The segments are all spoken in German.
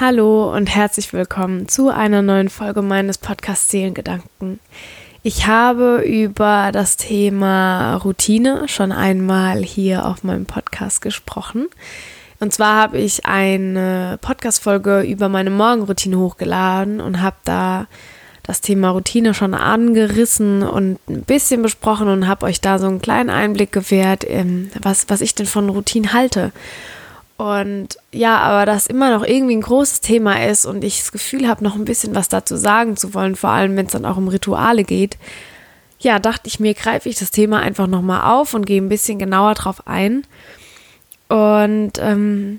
Hallo und herzlich willkommen zu einer neuen Folge meines Podcasts Seelengedanken. Ich habe über das Thema Routine schon einmal hier auf meinem Podcast gesprochen. Und zwar habe ich eine Podcast-Folge über meine Morgenroutine hochgeladen und habe da das Thema Routine schon angerissen und ein bisschen besprochen und habe euch da so einen kleinen Einblick gewährt, was, was ich denn von Routine halte. Und ja, aber das immer noch irgendwie ein großes Thema ist und ich das Gefühl habe, noch ein bisschen was dazu sagen zu wollen, vor allem wenn es dann auch um Rituale geht, ja, dachte ich mir, greife ich das Thema einfach nochmal auf und gehe ein bisschen genauer drauf ein. Und ähm,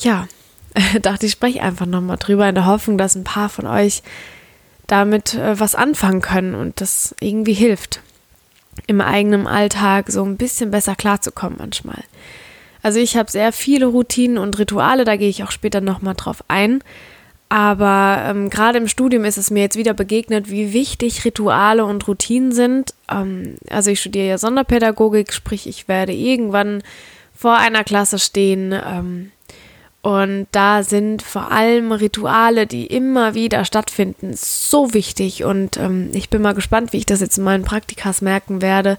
ja, dachte ich, spreche einfach nochmal drüber in der Hoffnung, dass ein paar von euch damit äh, was anfangen können und das irgendwie hilft, im eigenen Alltag so ein bisschen besser klarzukommen manchmal. Also ich habe sehr viele Routinen und Rituale, da gehe ich auch später nochmal drauf ein. Aber ähm, gerade im Studium ist es mir jetzt wieder begegnet, wie wichtig Rituale und Routinen sind. Ähm, also ich studiere ja Sonderpädagogik, sprich ich werde irgendwann vor einer Klasse stehen. Ähm, und da sind vor allem Rituale, die immer wieder stattfinden, so wichtig. Und ähm, ich bin mal gespannt, wie ich das jetzt in meinen Praktikas merken werde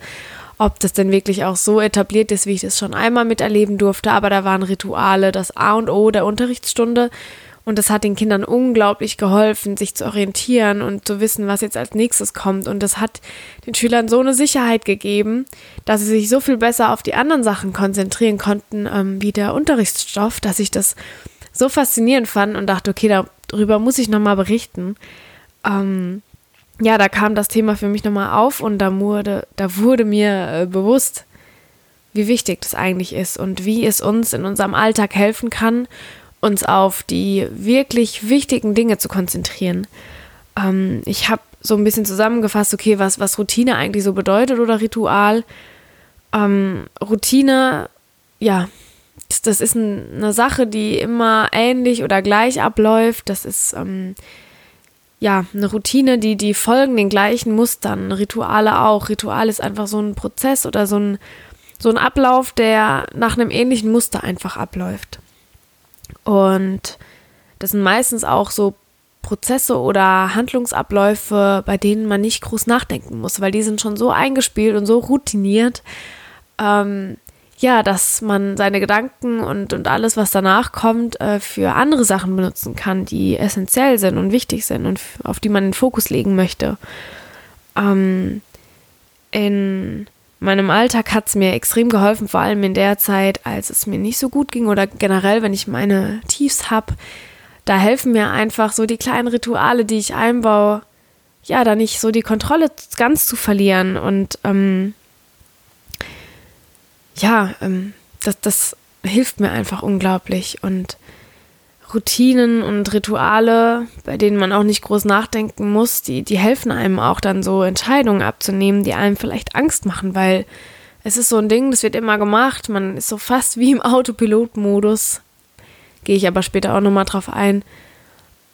ob das denn wirklich auch so etabliert ist, wie ich das schon einmal miterleben durfte. Aber da waren Rituale, das A und O der Unterrichtsstunde. Und das hat den Kindern unglaublich geholfen, sich zu orientieren und zu wissen, was jetzt als nächstes kommt. Und das hat den Schülern so eine Sicherheit gegeben, dass sie sich so viel besser auf die anderen Sachen konzentrieren konnten, ähm, wie der Unterrichtsstoff, dass ich das so faszinierend fand und dachte, okay, darüber muss ich nochmal berichten. Ähm, ja, da kam das Thema für mich nochmal auf und da wurde, da wurde mir äh, bewusst, wie wichtig das eigentlich ist und wie es uns in unserem Alltag helfen kann, uns auf die wirklich wichtigen Dinge zu konzentrieren. Ähm, ich habe so ein bisschen zusammengefasst, okay, was, was Routine eigentlich so bedeutet oder Ritual. Ähm, Routine, ja, das, das ist ein, eine Sache, die immer ähnlich oder gleich abläuft. Das ist ähm, ja, eine Routine, die, die folgen den gleichen Mustern, Rituale auch. Ritual ist einfach so ein Prozess oder so ein, so ein Ablauf, der nach einem ähnlichen Muster einfach abläuft. Und das sind meistens auch so Prozesse oder Handlungsabläufe, bei denen man nicht groß nachdenken muss, weil die sind schon so eingespielt und so routiniert, ähm, ja, dass man seine Gedanken und, und alles, was danach kommt, äh, für andere Sachen benutzen kann, die essentiell sind und wichtig sind und auf die man den Fokus legen möchte. Ähm, in meinem Alltag hat es mir extrem geholfen, vor allem in der Zeit, als es mir nicht so gut ging oder generell, wenn ich meine Tiefs habe. Da helfen mir einfach so die kleinen Rituale, die ich einbaue, ja, da nicht so die Kontrolle ganz zu verlieren und ähm, ja, ähm, das, das hilft mir einfach unglaublich. Und Routinen und Rituale, bei denen man auch nicht groß nachdenken muss, die, die helfen einem auch dann so Entscheidungen abzunehmen, die einem vielleicht Angst machen, weil es ist so ein Ding, das wird immer gemacht, man ist so fast wie im Autopilot-Modus. Gehe ich aber später auch nochmal drauf ein.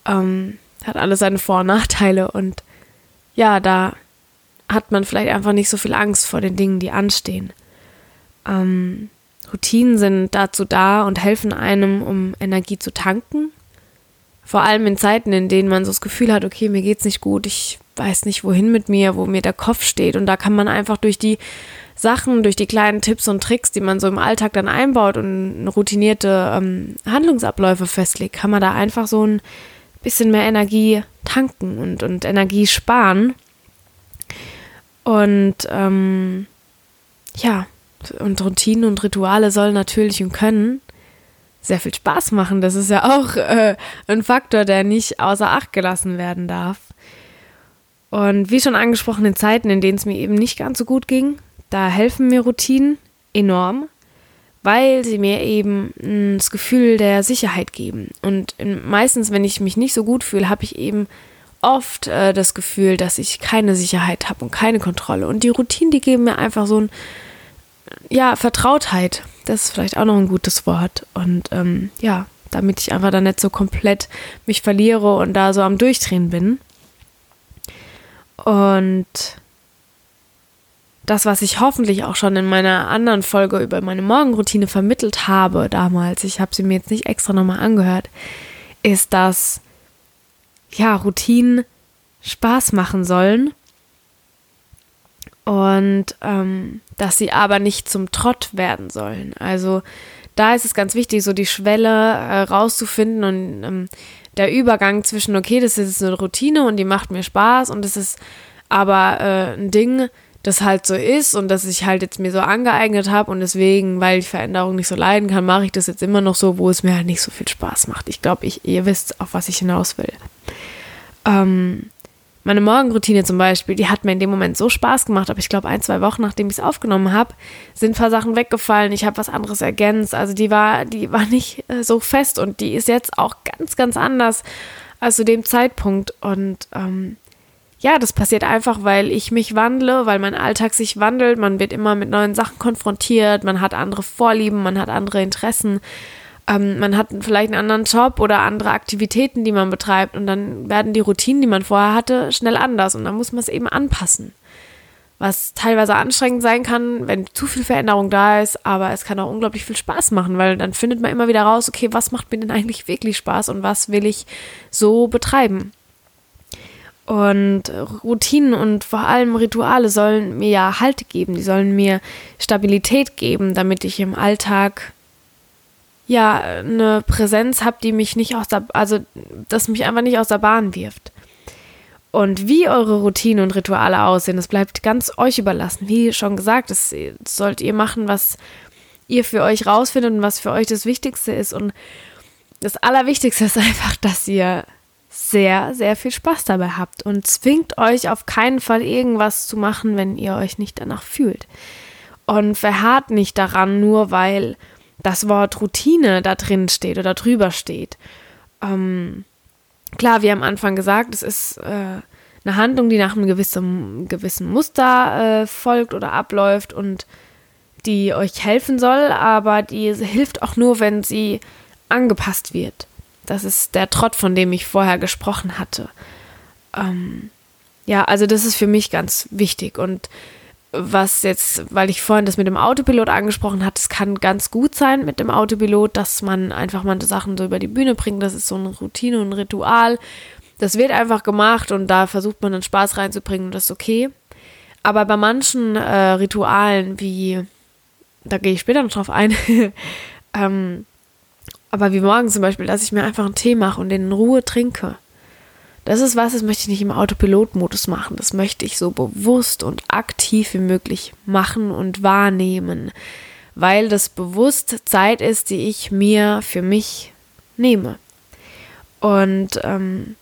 Ähm, hat alles seine Vor- und Nachteile und ja, da hat man vielleicht einfach nicht so viel Angst vor den Dingen, die anstehen. Ähm, Routinen sind dazu da und helfen einem, um Energie zu tanken. Vor allem in Zeiten, in denen man so das Gefühl hat, okay, mir geht's nicht gut, ich weiß nicht, wohin mit mir, wo mir der Kopf steht. Und da kann man einfach durch die Sachen, durch die kleinen Tipps und Tricks, die man so im Alltag dann einbaut und routinierte ähm, Handlungsabläufe festlegt, kann man da einfach so ein bisschen mehr Energie tanken und, und Energie sparen. Und ähm, ja, und Routinen und Rituale sollen natürlich und können sehr viel Spaß machen. Das ist ja auch äh, ein Faktor, der nicht außer Acht gelassen werden darf. Und wie schon angesprochen, in Zeiten, in denen es mir eben nicht ganz so gut ging, da helfen mir Routinen enorm, weil sie mir eben mm, das Gefühl der Sicherheit geben. Und meistens, wenn ich mich nicht so gut fühle, habe ich eben oft äh, das Gefühl, dass ich keine Sicherheit habe und keine Kontrolle. Und die Routinen, die geben mir einfach so ein ja, Vertrautheit. Das ist vielleicht auch noch ein gutes Wort. Und ähm, ja, damit ich einfach da nicht so komplett mich verliere und da so am Durchdrehen bin. Und das, was ich hoffentlich auch schon in meiner anderen Folge über meine Morgenroutine vermittelt habe damals, ich habe sie mir jetzt nicht extra nochmal angehört, ist, dass ja, Routinen Spaß machen sollen und ähm, dass sie aber nicht zum Trott werden sollen. Also da ist es ganz wichtig, so die Schwelle äh, rauszufinden und ähm, der Übergang zwischen, okay, das ist eine Routine und die macht mir Spaß und das ist aber äh, ein Ding, das halt so ist und das ich halt jetzt mir so angeeignet habe und deswegen, weil ich Veränderung nicht so leiden kann, mache ich das jetzt immer noch so, wo es mir halt nicht so viel Spaß macht. Ich glaube, ich, ihr wisst, auf was ich hinaus will. Ähm, meine Morgenroutine zum Beispiel, die hat mir in dem Moment so Spaß gemacht, aber ich glaube, ein, zwei Wochen nachdem ich es aufgenommen habe, sind ein paar Sachen weggefallen. Ich habe was anderes ergänzt. Also die war, die war nicht äh, so fest und die ist jetzt auch ganz, ganz anders als zu dem Zeitpunkt. Und ähm, ja, das passiert einfach, weil ich mich wandle, weil mein Alltag sich wandelt. Man wird immer mit neuen Sachen konfrontiert, man hat andere Vorlieben, man hat andere Interessen. Ähm, man hat vielleicht einen anderen Job oder andere Aktivitäten, die man betreibt und dann werden die Routinen, die man vorher hatte, schnell anders und dann muss man es eben anpassen. Was teilweise anstrengend sein kann, wenn zu viel Veränderung da ist, aber es kann auch unglaublich viel Spaß machen, weil dann findet man immer wieder raus, okay, was macht mir denn eigentlich wirklich Spaß und was will ich so betreiben. Und Routinen und vor allem Rituale sollen mir ja Halt geben, die sollen mir Stabilität geben, damit ich im Alltag ja eine Präsenz habe, die mich nicht aus der, also das mich einfach nicht aus der Bahn wirft. Und wie eure Routinen und Rituale aussehen, das bleibt ganz euch überlassen. Wie schon gesagt, das sollt ihr machen, was ihr für euch rausfindet und was für euch das Wichtigste ist. Und das Allerwichtigste ist einfach, dass ihr sehr, sehr viel Spaß dabei habt und zwingt euch auf keinen Fall irgendwas zu machen, wenn ihr euch nicht danach fühlt. Und verharrt nicht daran, nur weil das Wort Routine da drin steht oder drüber steht. Ähm, klar, wie am Anfang gesagt, es ist äh, eine Handlung, die nach einem gewissen, gewissen Muster äh, folgt oder abläuft und die euch helfen soll, aber die hilft auch nur, wenn sie angepasst wird. Das ist der Trott, von dem ich vorher gesprochen hatte. Ähm, ja, also das ist für mich ganz wichtig und was jetzt, weil ich vorhin das mit dem Autopilot angesprochen hatte, es kann ganz gut sein mit dem Autopilot, dass man einfach manche Sachen so über die Bühne bringt. Das ist so eine Routine und ein Ritual. Das wird einfach gemacht und da versucht man dann Spaß reinzubringen und das ist okay. Aber bei manchen äh, Ritualen, wie, da gehe ich später noch drauf ein, ähm, aber wie morgen zum Beispiel, dass ich mir einfach einen Tee mache und den in Ruhe trinke das ist was, das möchte ich nicht im Autopilot-Modus machen. Das möchte ich so bewusst und aktiv wie möglich machen und wahrnehmen, weil das bewusst Zeit ist, die ich mir für mich nehme. Und ähm,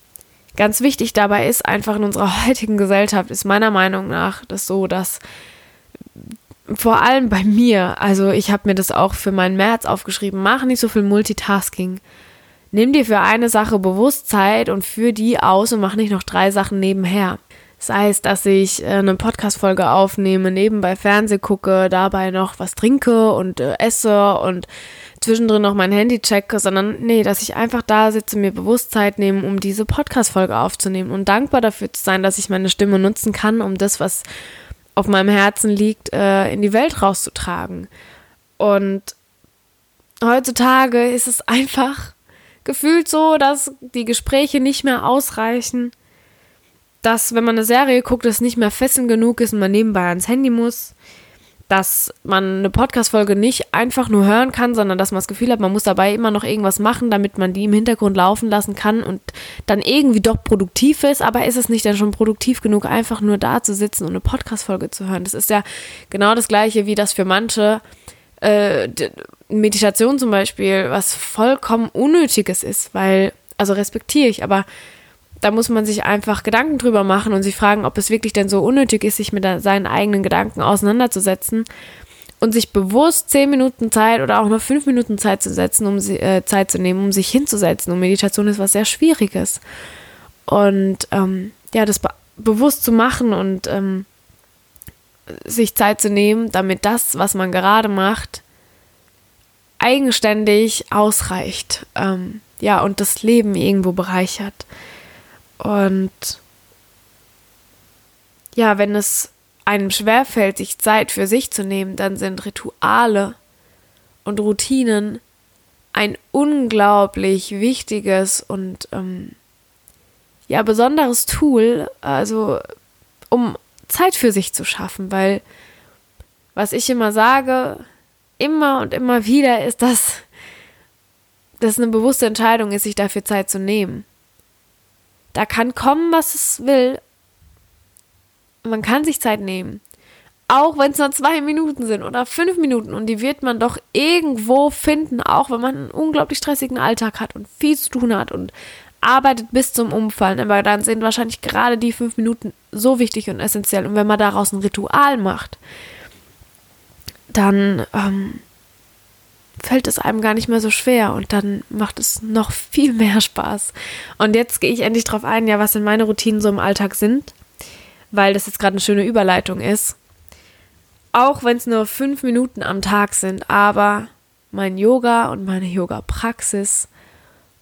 ganz wichtig dabei ist einfach in unserer heutigen Gesellschaft ist meiner Meinung nach das so, dass vor allem bei mir, also ich habe mir das auch für meinen März aufgeschrieben, mach nicht so viel Multitasking. Nimm dir für eine Sache Bewusstsein und führ die aus und mach nicht noch drei Sachen nebenher. Sei es, dass ich äh, eine Podcast-Folge aufnehme, nebenbei Fernseh gucke, dabei noch was trinke und äh, esse und zwischendrin noch mein Handy checke, sondern nee, dass ich einfach da sitze, mir Bewusstsein nehme, um diese Podcast-Folge aufzunehmen und dankbar dafür zu sein, dass ich meine Stimme nutzen kann, um das, was auf meinem Herzen liegt, äh, in die Welt rauszutragen. Und heutzutage ist es einfach gefühlt so, dass die Gespräche nicht mehr ausreichen, dass wenn man eine Serie guckt, es nicht mehr fesselnd genug ist und man nebenbei ans Handy muss, dass man eine Podcast-Folge nicht einfach nur hören kann, sondern dass man das Gefühl hat, man muss dabei immer noch irgendwas machen, damit man die im Hintergrund laufen lassen kann und dann irgendwie doch produktiv ist, aber ist es nicht dann schon produktiv genug, einfach nur da zu sitzen und eine Podcast-Folge zu hören? Das ist ja genau das Gleiche, wie das für manche äh, Meditation zum Beispiel was vollkommen Unnötiges ist, weil, also respektiere ich, aber da muss man sich einfach Gedanken drüber machen und sich fragen, ob es wirklich denn so unnötig ist, sich mit seinen eigenen Gedanken auseinanderzusetzen und sich bewusst zehn Minuten Zeit oder auch nur fünf Minuten Zeit zu setzen, um äh, Zeit zu nehmen, um sich hinzusetzen. Und Meditation ist was sehr Schwieriges. Und ähm, ja, das be bewusst zu machen und ähm, sich Zeit zu nehmen, damit das, was man gerade macht, eigenständig ausreicht. Ähm, ja, und das Leben irgendwo bereichert. Und ja, wenn es einem schwerfällt, sich Zeit für sich zu nehmen, dann sind Rituale und Routinen ein unglaublich wichtiges und ähm, ja besonderes Tool, also um Zeit für sich zu schaffen, weil was ich immer sage, immer und immer wieder, ist, dass das eine bewusste Entscheidung ist, sich dafür Zeit zu nehmen. Da kann kommen, was es will. Man kann sich Zeit nehmen. Auch wenn es nur zwei Minuten sind oder fünf Minuten und die wird man doch irgendwo finden, auch wenn man einen unglaublich stressigen Alltag hat und viel zu tun hat und arbeitet bis zum Umfallen. Aber dann sind wahrscheinlich gerade die fünf Minuten so wichtig und essentiell. Und wenn man daraus ein Ritual macht, dann ähm, fällt es einem gar nicht mehr so schwer und dann macht es noch viel mehr Spaß. Und jetzt gehe ich endlich darauf ein, ja, was denn meine Routinen so im Alltag sind, weil das jetzt gerade eine schöne Überleitung ist. Auch wenn es nur fünf Minuten am Tag sind, aber mein Yoga und meine Yoga-Praxis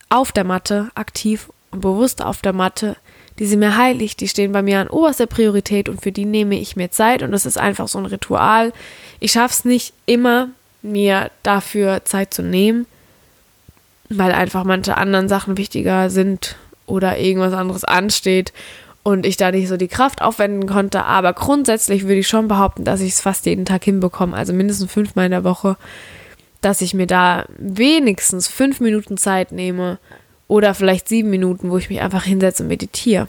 auf der Matte, aktiv und bewusst auf der Matte, die sind mir heilig, die stehen bei mir an oberster Priorität und für die nehme ich mir Zeit und das ist einfach so ein Ritual. Ich schaffe es nicht immer, mir dafür Zeit zu nehmen, weil einfach manche anderen Sachen wichtiger sind oder irgendwas anderes ansteht und ich da nicht so die Kraft aufwenden konnte. Aber grundsätzlich würde ich schon behaupten, dass ich es fast jeden Tag hinbekomme, also mindestens fünfmal in der Woche, dass ich mir da wenigstens fünf Minuten Zeit nehme oder vielleicht sieben Minuten, wo ich mich einfach hinsetze und meditiere,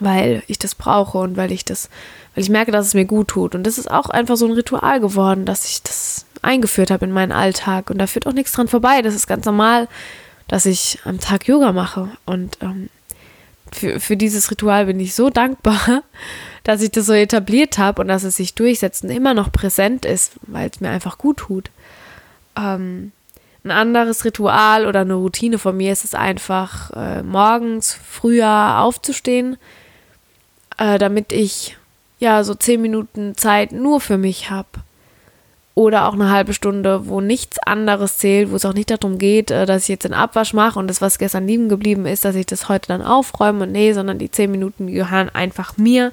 weil ich das brauche und weil ich das, weil ich merke, dass es mir gut tut. Und das ist auch einfach so ein Ritual geworden, dass ich das eingeführt habe in meinen Alltag. Und da führt auch nichts dran vorbei. Das ist ganz normal, dass ich am Tag Yoga mache. Und ähm, für, für dieses Ritual bin ich so dankbar, dass ich das so etabliert habe und dass es sich durchsetzt und immer noch präsent ist, weil es mir einfach gut tut. Ähm, ein anderes Ritual oder eine Routine von mir ist es einfach, äh, morgens früher aufzustehen, äh, damit ich ja so zehn Minuten Zeit nur für mich habe oder auch eine halbe Stunde, wo nichts anderes zählt, wo es auch nicht darum geht, äh, dass ich jetzt den Abwasch mache und das, was gestern liegen geblieben ist, dass ich das heute dann aufräume. Und nee, sondern die zehn Minuten gehören einfach mir.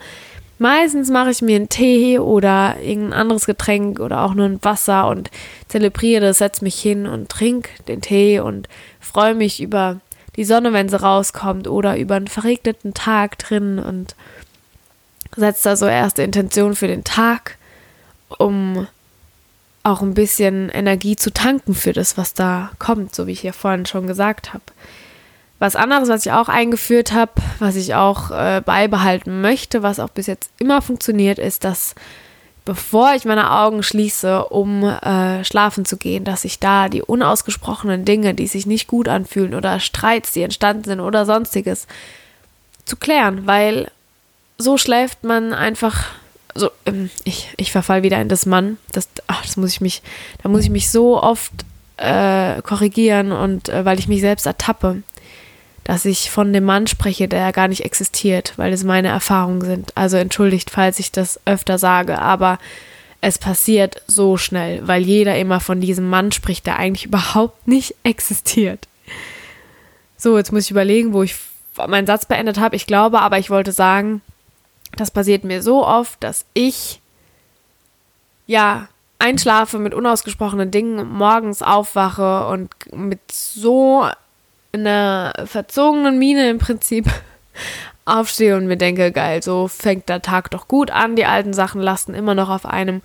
Meistens mache ich mir einen Tee oder irgendein anderes Getränk oder auch nur ein Wasser und zelebriere das, setze mich hin und trinke den Tee und freue mich über die Sonne, wenn sie rauskommt oder über einen verregneten Tag drin und setze da so erste Intention für den Tag, um auch ein bisschen Energie zu tanken für das, was da kommt, so wie ich ja vorhin schon gesagt habe. Was anderes, was ich auch eingeführt habe, was ich auch äh, beibehalten möchte, was auch bis jetzt immer funktioniert, ist, dass bevor ich meine Augen schließe, um äh, schlafen zu gehen, dass ich da die unausgesprochenen Dinge, die sich nicht gut anfühlen oder Streits, die entstanden sind oder sonstiges, zu klären, weil so schläft man einfach so, ähm, ich, ich verfall wieder in das Mann. Das, ach, das muss ich mich, da muss ich mich so oft äh, korrigieren und äh, weil ich mich selbst ertappe, dass ich von dem Mann spreche, der ja gar nicht existiert, weil es meine Erfahrungen sind. Also entschuldigt, falls ich das öfter sage, aber es passiert so schnell, weil jeder immer von diesem Mann spricht, der eigentlich überhaupt nicht existiert. So, jetzt muss ich überlegen, wo ich meinen Satz beendet habe. Ich glaube aber, ich wollte sagen, das passiert mir so oft, dass ich ja einschlafe mit unausgesprochenen Dingen, morgens aufwache und mit so einer verzogenen Miene im Prinzip aufstehe und mir denke, geil, so fängt der Tag doch gut an, die alten Sachen lasten immer noch auf einem.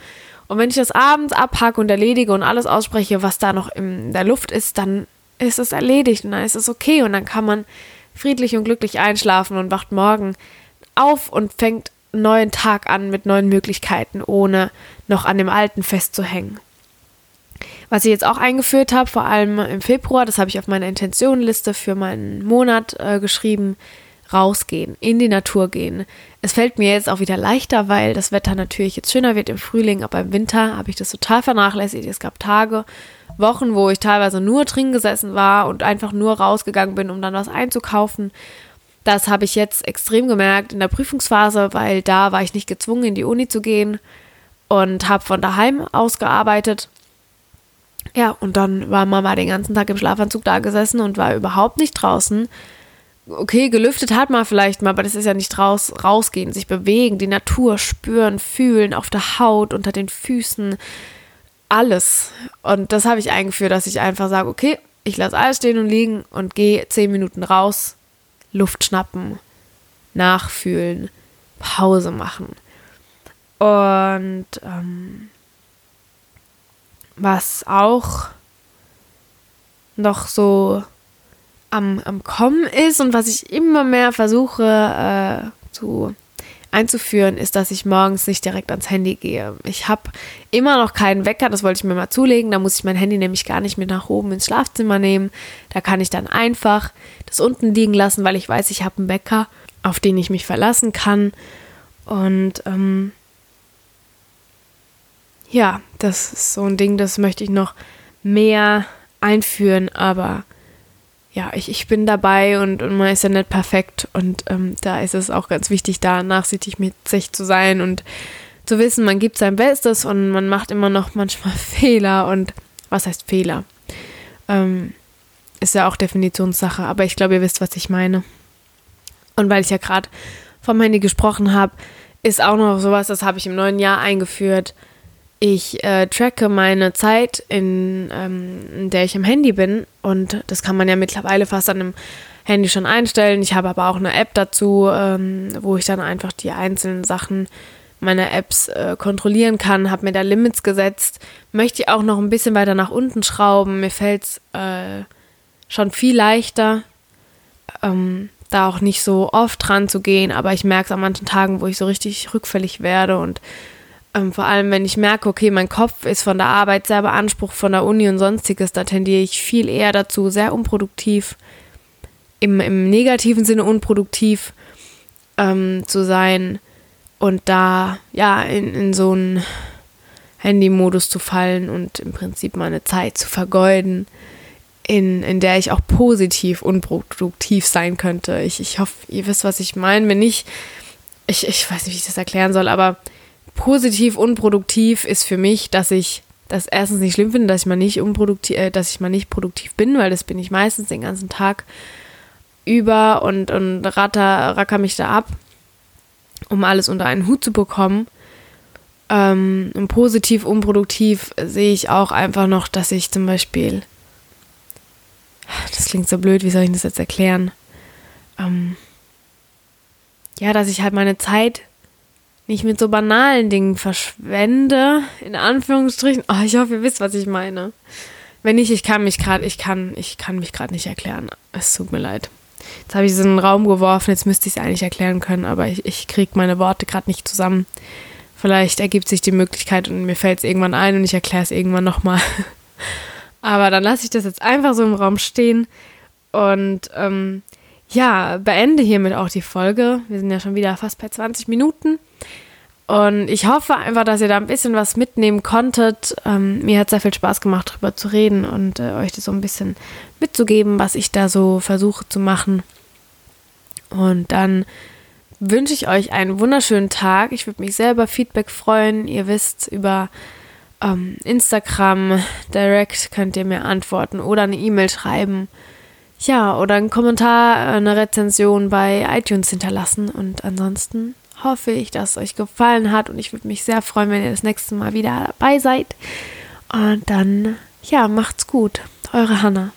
Und wenn ich das abends abhacke und erledige und alles ausspreche, was da noch in der Luft ist, dann ist es erledigt und dann ist es okay und dann kann man friedlich und glücklich einschlafen und wacht morgen auf und fängt einen neuen Tag an mit neuen Möglichkeiten, ohne noch an dem alten festzuhängen. Was ich jetzt auch eingeführt habe, vor allem im Februar, das habe ich auf meiner Intentionenliste für meinen Monat äh, geschrieben, rausgehen, in die Natur gehen. Es fällt mir jetzt auch wieder leichter, weil das Wetter natürlich jetzt schöner wird im Frühling, aber im Winter habe ich das total vernachlässigt. Es gab Tage, Wochen, wo ich teilweise nur drin gesessen war und einfach nur rausgegangen bin, um dann was einzukaufen das habe ich jetzt extrem gemerkt in der Prüfungsphase, weil da war ich nicht gezwungen, in die Uni zu gehen und habe von daheim aus gearbeitet. Ja, und dann war Mama den ganzen Tag im Schlafanzug da gesessen und war überhaupt nicht draußen, okay, gelüftet hat man vielleicht mal, aber das ist ja nicht raus, rausgehen, sich bewegen, die Natur spüren, fühlen, auf der Haut, unter den Füßen, alles. Und das habe ich eingeführt, dass ich einfach sage, okay, ich lasse alles stehen und liegen und gehe zehn Minuten raus, Luft schnappen, nachfühlen, Pause machen. Und ähm, was auch noch so am, am Kommen ist und was ich immer mehr versuche äh, zu einzuführen, ist, dass ich morgens nicht direkt ans Handy gehe. Ich habe immer noch keinen Wecker, das wollte ich mir mal zulegen. Da muss ich mein Handy nämlich gar nicht mit nach oben ins Schlafzimmer nehmen. Da kann ich dann einfach das unten liegen lassen, weil ich weiß, ich habe einen Wecker, auf den ich mich verlassen kann. Und ähm, ja, das ist so ein Ding, das möchte ich noch mehr einführen, aber ja, ich, ich bin dabei und, und man ist ja nicht perfekt und ähm, da ist es auch ganz wichtig, da nachsichtig mit sich zu sein und zu wissen, man gibt sein Bestes und man macht immer noch manchmal Fehler und was heißt Fehler? Ähm, ist ja auch Definitionssache, aber ich glaube, ihr wisst, was ich meine. Und weil ich ja gerade vom Handy gesprochen habe, ist auch noch sowas, das habe ich im neuen Jahr eingeführt ich äh, tracke meine Zeit, in, ähm, in der ich am Handy bin. Und das kann man ja mittlerweile fast an einem Handy schon einstellen. Ich habe aber auch eine App dazu, ähm, wo ich dann einfach die einzelnen Sachen meiner Apps äh, kontrollieren kann. Habe mir da Limits gesetzt. Möchte ich auch noch ein bisschen weiter nach unten schrauben. Mir fällt es äh, schon viel leichter, ähm, da auch nicht so oft dran zu gehen. Aber ich merke es an manchen Tagen, wo ich so richtig rückfällig werde und ähm, vor allem, wenn ich merke, okay, mein Kopf ist von der Arbeit sehr beansprucht, von der Uni und sonstiges, da tendiere ich viel eher dazu, sehr unproduktiv, im, im negativen Sinne unproduktiv ähm, zu sein und da ja in, in so einen Handy-Modus zu fallen und im Prinzip meine Zeit zu vergeuden, in, in der ich auch positiv unproduktiv sein könnte. Ich, ich hoffe, ihr wisst, was ich meine. Wenn nicht, ich, ich weiß nicht, wie ich das erklären soll, aber positiv unproduktiv ist für mich, dass ich das erstens nicht schlimm finde, dass ich mal nicht unproduktiv, äh, dass ich mal nicht produktiv bin, weil das bin ich meistens den ganzen Tag über und, und ratter, racker mich da ab, um alles unter einen Hut zu bekommen. Ähm, und positiv, unproduktiv sehe ich auch einfach noch, dass ich zum Beispiel, das klingt so blöd, wie soll ich das jetzt erklären? Ähm, ja, dass ich halt meine Zeit nicht mit so banalen Dingen verschwende, in Anführungsstrichen. Oh, ich hoffe, ihr wisst, was ich meine. Wenn nicht, ich kann mich gerade, ich kann, ich kann mich gerade nicht erklären. Es tut mir leid. Jetzt habe ich es in den Raum geworfen, jetzt müsste ich es eigentlich erklären können, aber ich, ich kriege meine Worte gerade nicht zusammen. Vielleicht ergibt sich die Möglichkeit und mir fällt es irgendwann ein und ich erkläre es irgendwann nochmal. aber dann lasse ich das jetzt einfach so im Raum stehen und ähm, ja, beende hiermit auch die Folge. Wir sind ja schon wieder fast bei 20 Minuten. Und ich hoffe einfach, dass ihr da ein bisschen was mitnehmen konntet. Ähm, mir hat sehr viel Spaß gemacht, darüber zu reden und äh, euch das so ein bisschen mitzugeben, was ich da so versuche zu machen. Und dann wünsche ich euch einen wunderschönen Tag. Ich würde mich selber Feedback freuen. Ihr wisst, über ähm, Instagram direkt könnt ihr mir antworten oder eine E-Mail schreiben. Ja, oder einen Kommentar, eine Rezension bei iTunes hinterlassen. Und ansonsten hoffe ich, dass es euch gefallen hat und ich würde mich sehr freuen, wenn ihr das nächste Mal wieder dabei seid. Und dann, ja, macht's gut. Eure Hanna.